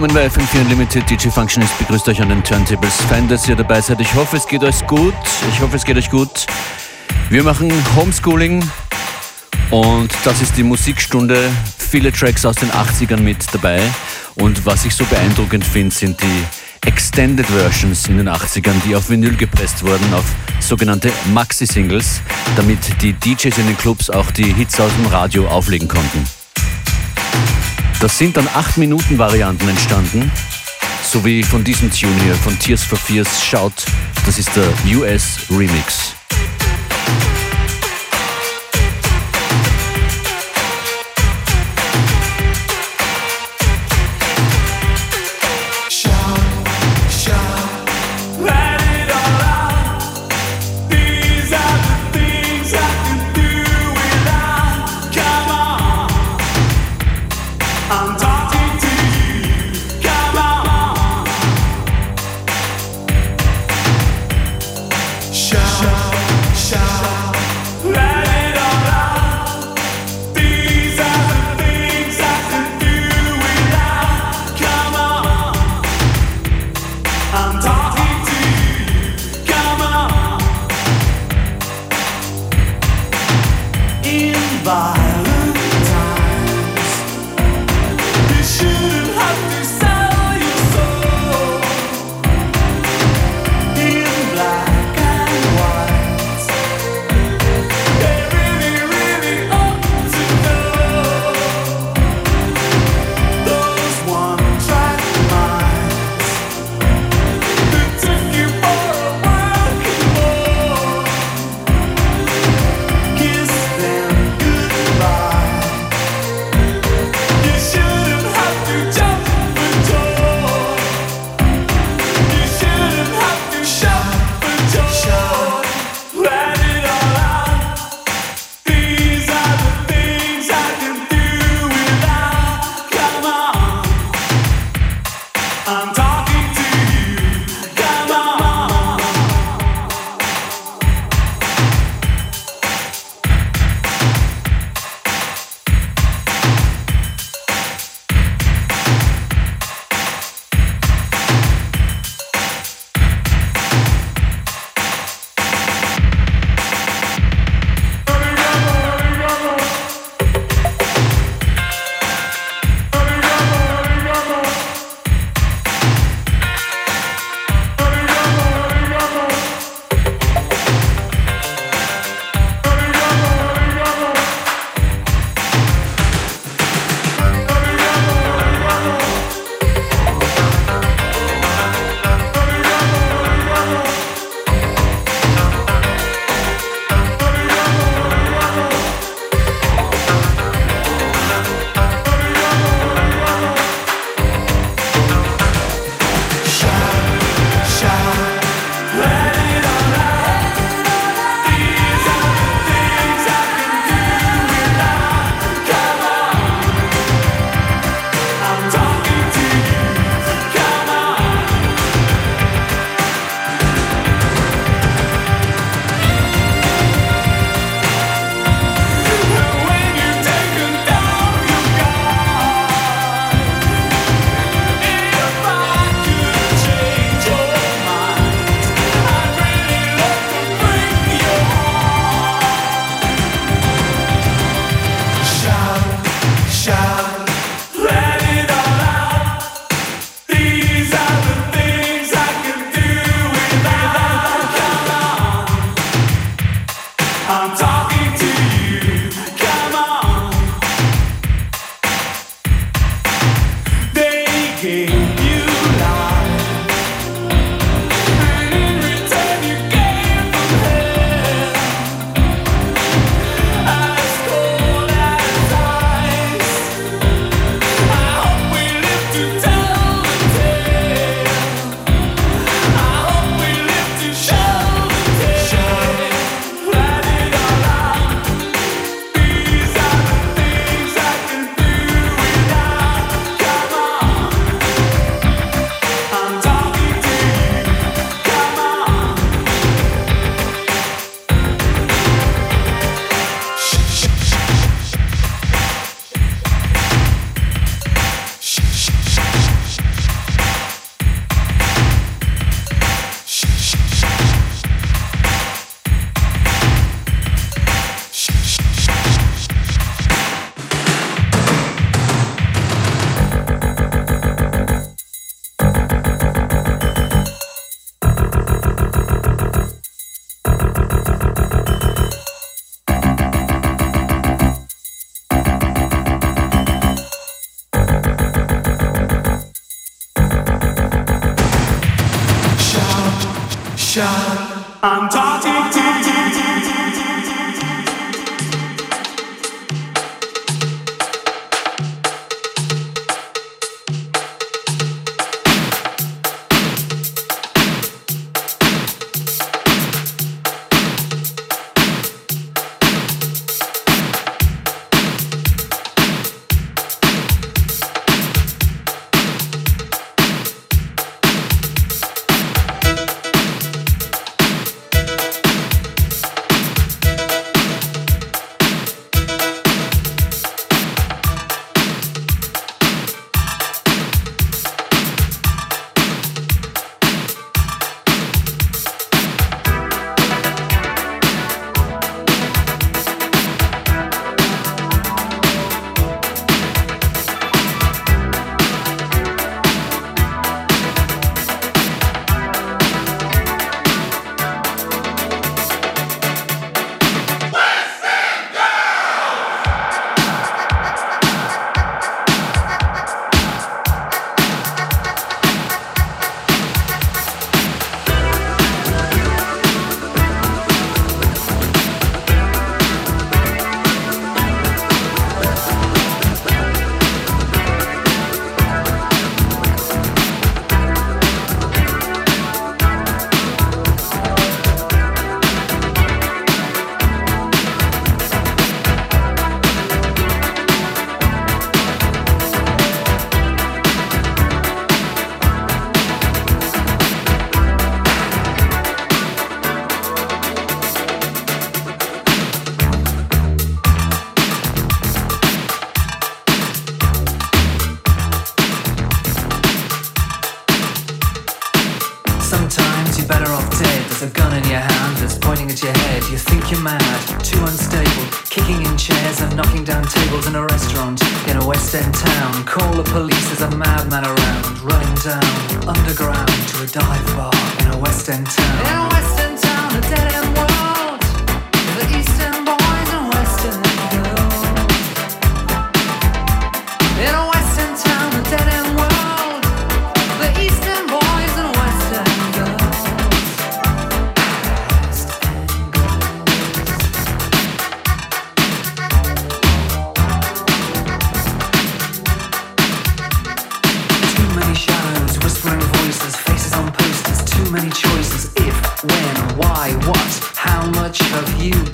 Willkommen bei FM4 Unlimited. DJ Functionist begrüßt euch an den Turntables. Fein, dass ihr dabei seid. Ich hoffe, es geht euch gut. Ich hoffe, es geht euch gut. Wir machen Homeschooling und das ist die Musikstunde. Viele Tracks aus den 80ern mit dabei. Und was ich so beeindruckend finde, sind die Extended Versions in den 80ern, die auf Vinyl gepresst wurden, auf sogenannte Maxi-Singles, damit die DJs in den Clubs auch die Hits aus dem Radio auflegen konnten. Das sind dann 8-Minuten-Varianten entstanden, so wie von diesem Tune hier, von Tears for Fears. Schaut, das ist der US Remix.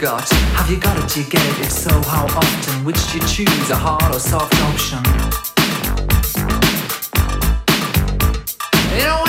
got? Have you got it? Do you get it? If so, how often? Which do you choose, a hard or soft option? You know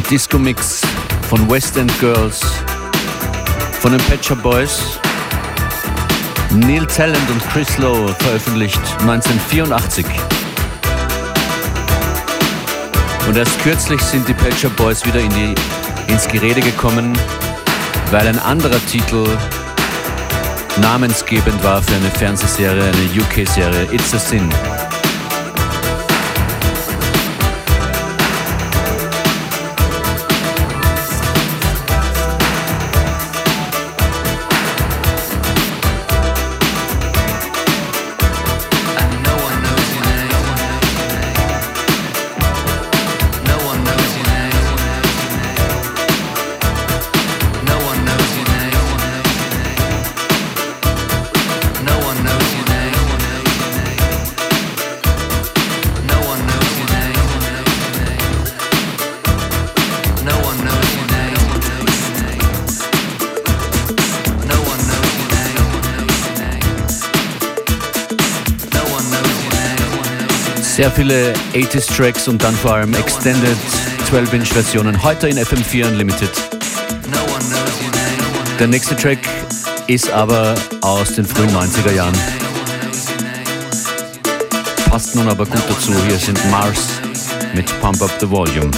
Der Disco-Mix von West End Girls, von den Patcher Boys, Neil Talent und Chris Lowe veröffentlicht 1984. Und erst kürzlich sind die Patcher Boys wieder in die, ins Gerede gekommen, weil ein anderer Titel namensgebend war für eine Fernsehserie, eine UK-Serie, It's a Sin. Sehr viele 80s Tracks und dann vor allem Extended 12-Inch Versionen. Heute in FM4 Unlimited. Der nächste Track ist aber aus den frühen 90er Jahren. Passt nun aber gut dazu. Hier sind Mars mit Pump Up the Volume.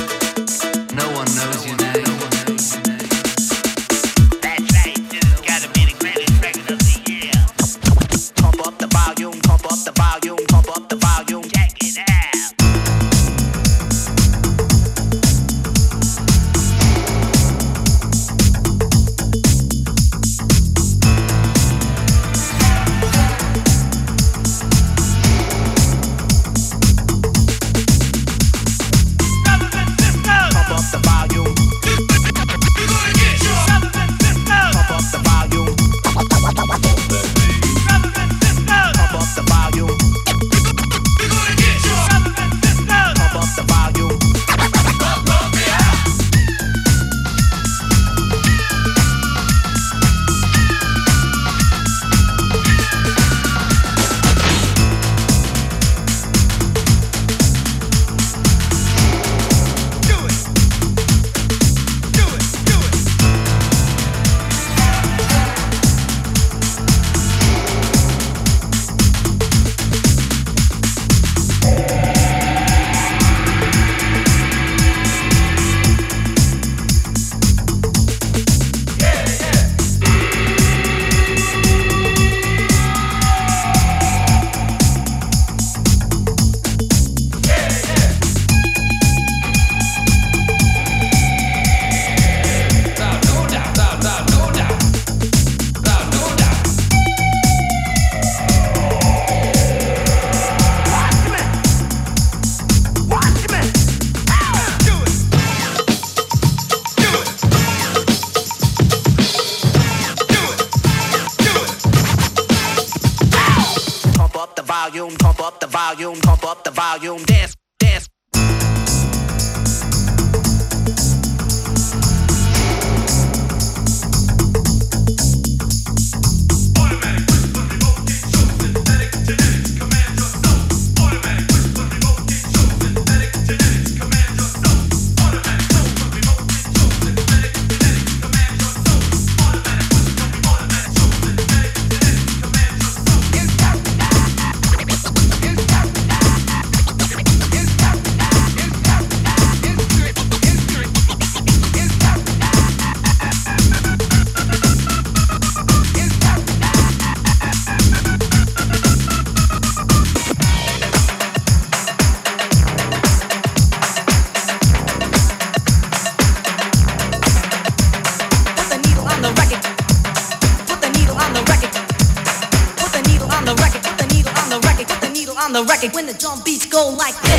it when the drum beats go like that.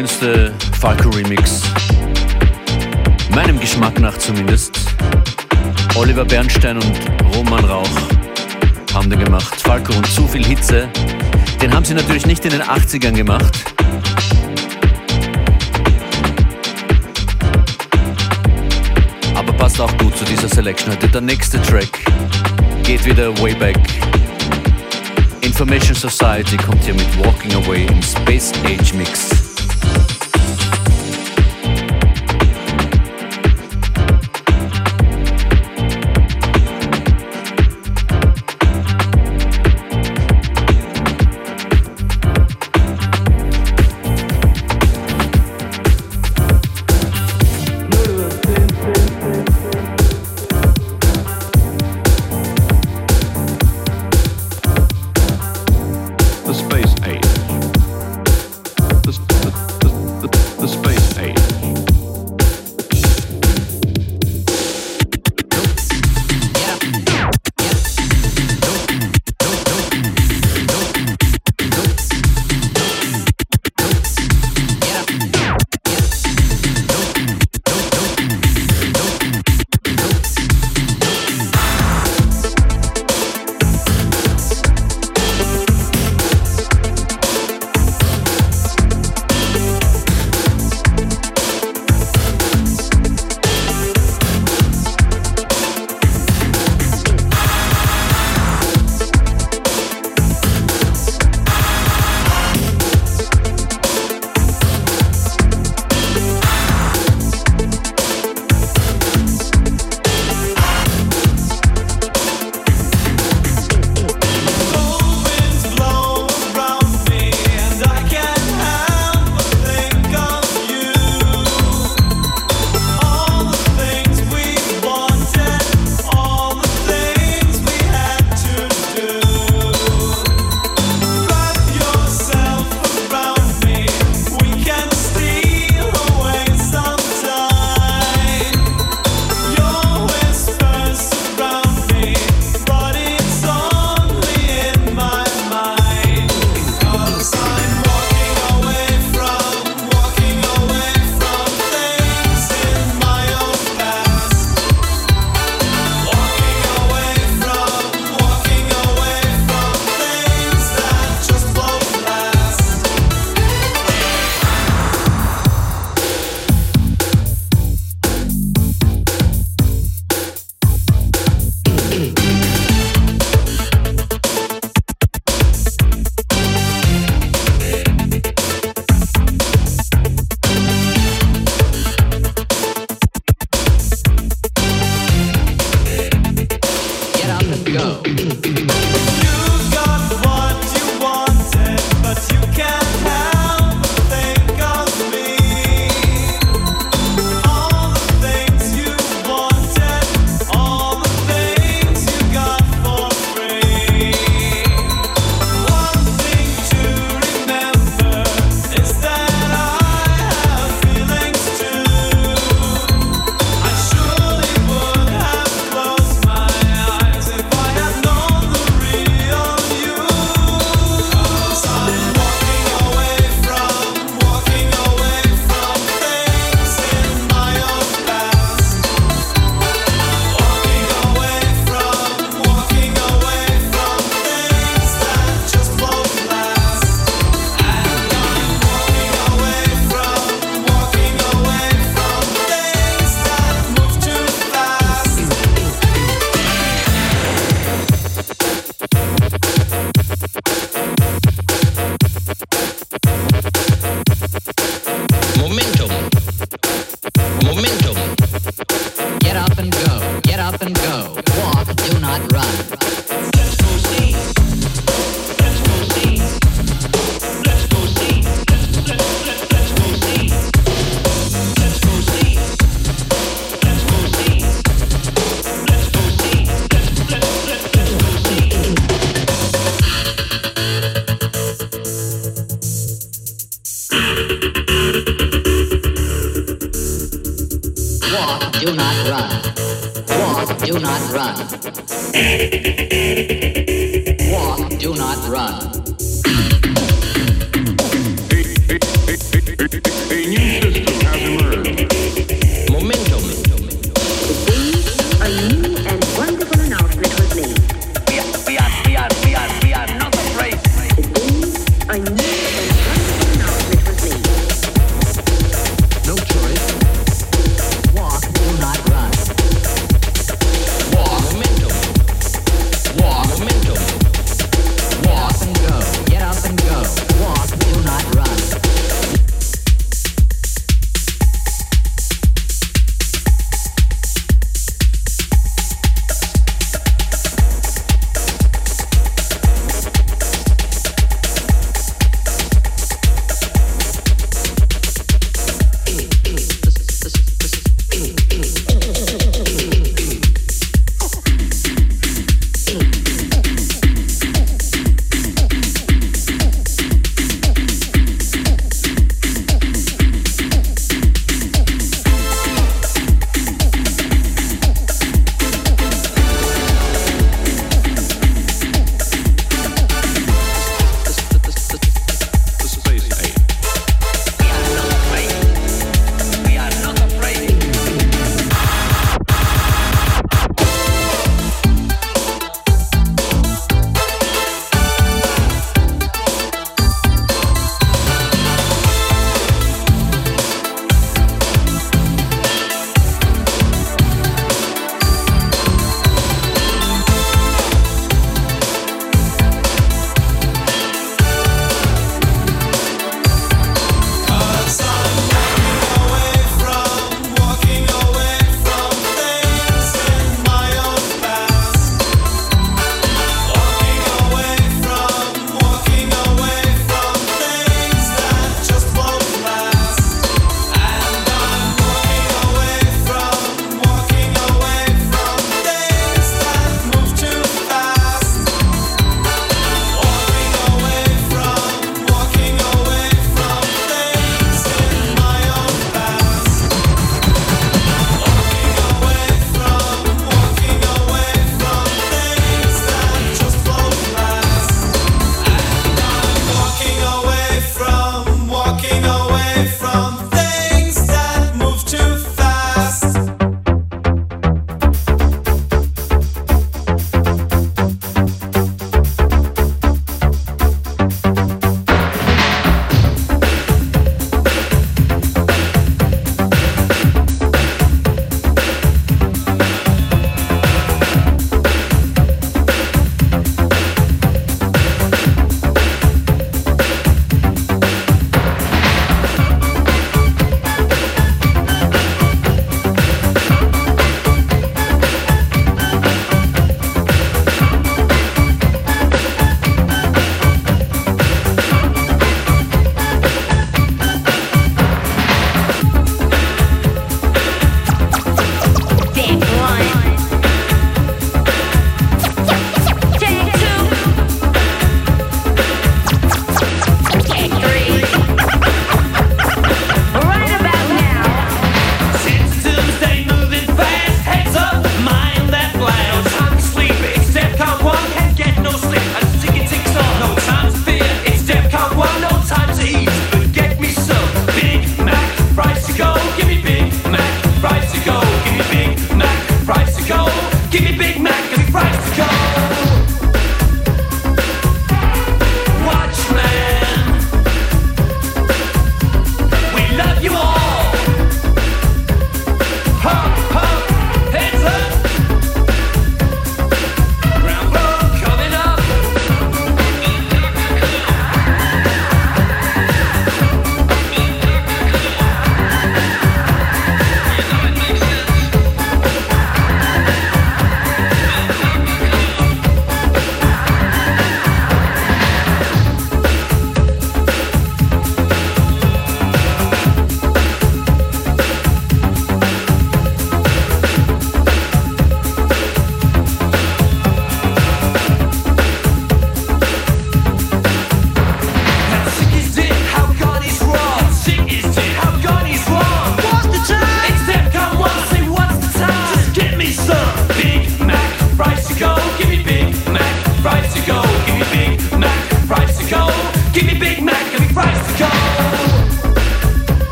Schönste Falco-Remix. Meinem Geschmack nach zumindest. Oliver Bernstein und Roman Rauch haben den gemacht. Falco und zu viel Hitze. Den haben sie natürlich nicht in den 80ern gemacht. Aber passt auch gut zu dieser Selection heute. Der nächste Track geht wieder way back. Information Society kommt hier mit Walking Away im Space Age Mix.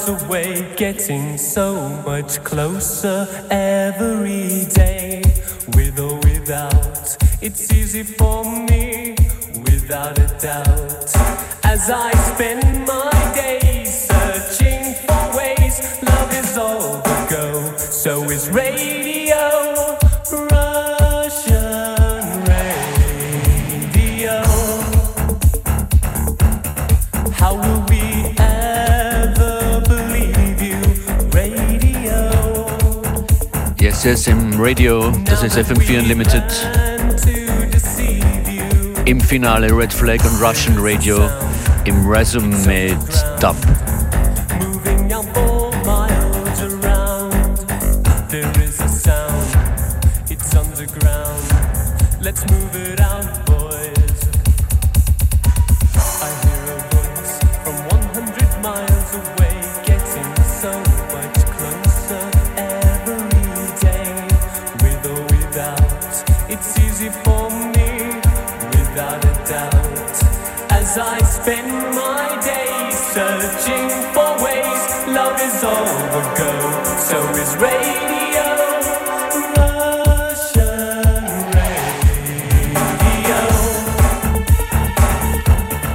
miles away, getting so much closer every day. With or without, it's easy for me, without a doubt. As I spend my ist Radio, das ist FM4 Unlimited. Im Finale Red Flag und Russian Radio im Resume Dub.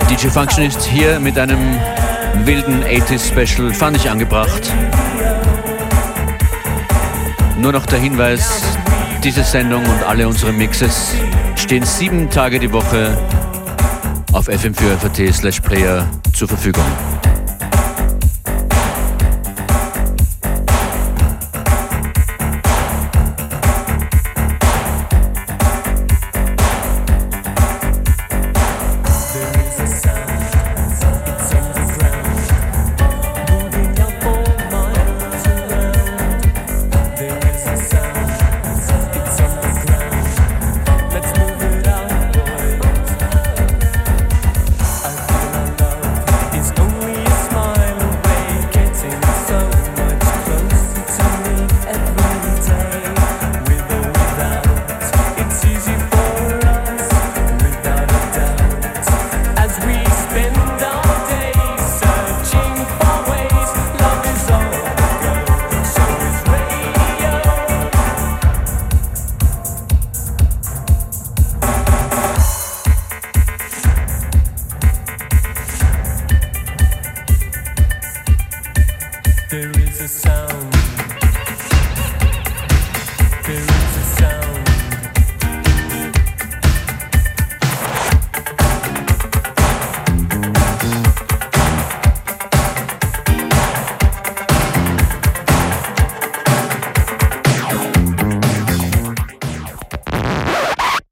DJ Functionist hier mit einem wilden 80s Special fand ich angebracht. Nur noch der Hinweis, diese Sendung und alle unsere Mixes stehen sieben Tage die Woche auf fm 4 slash player zur Verfügung.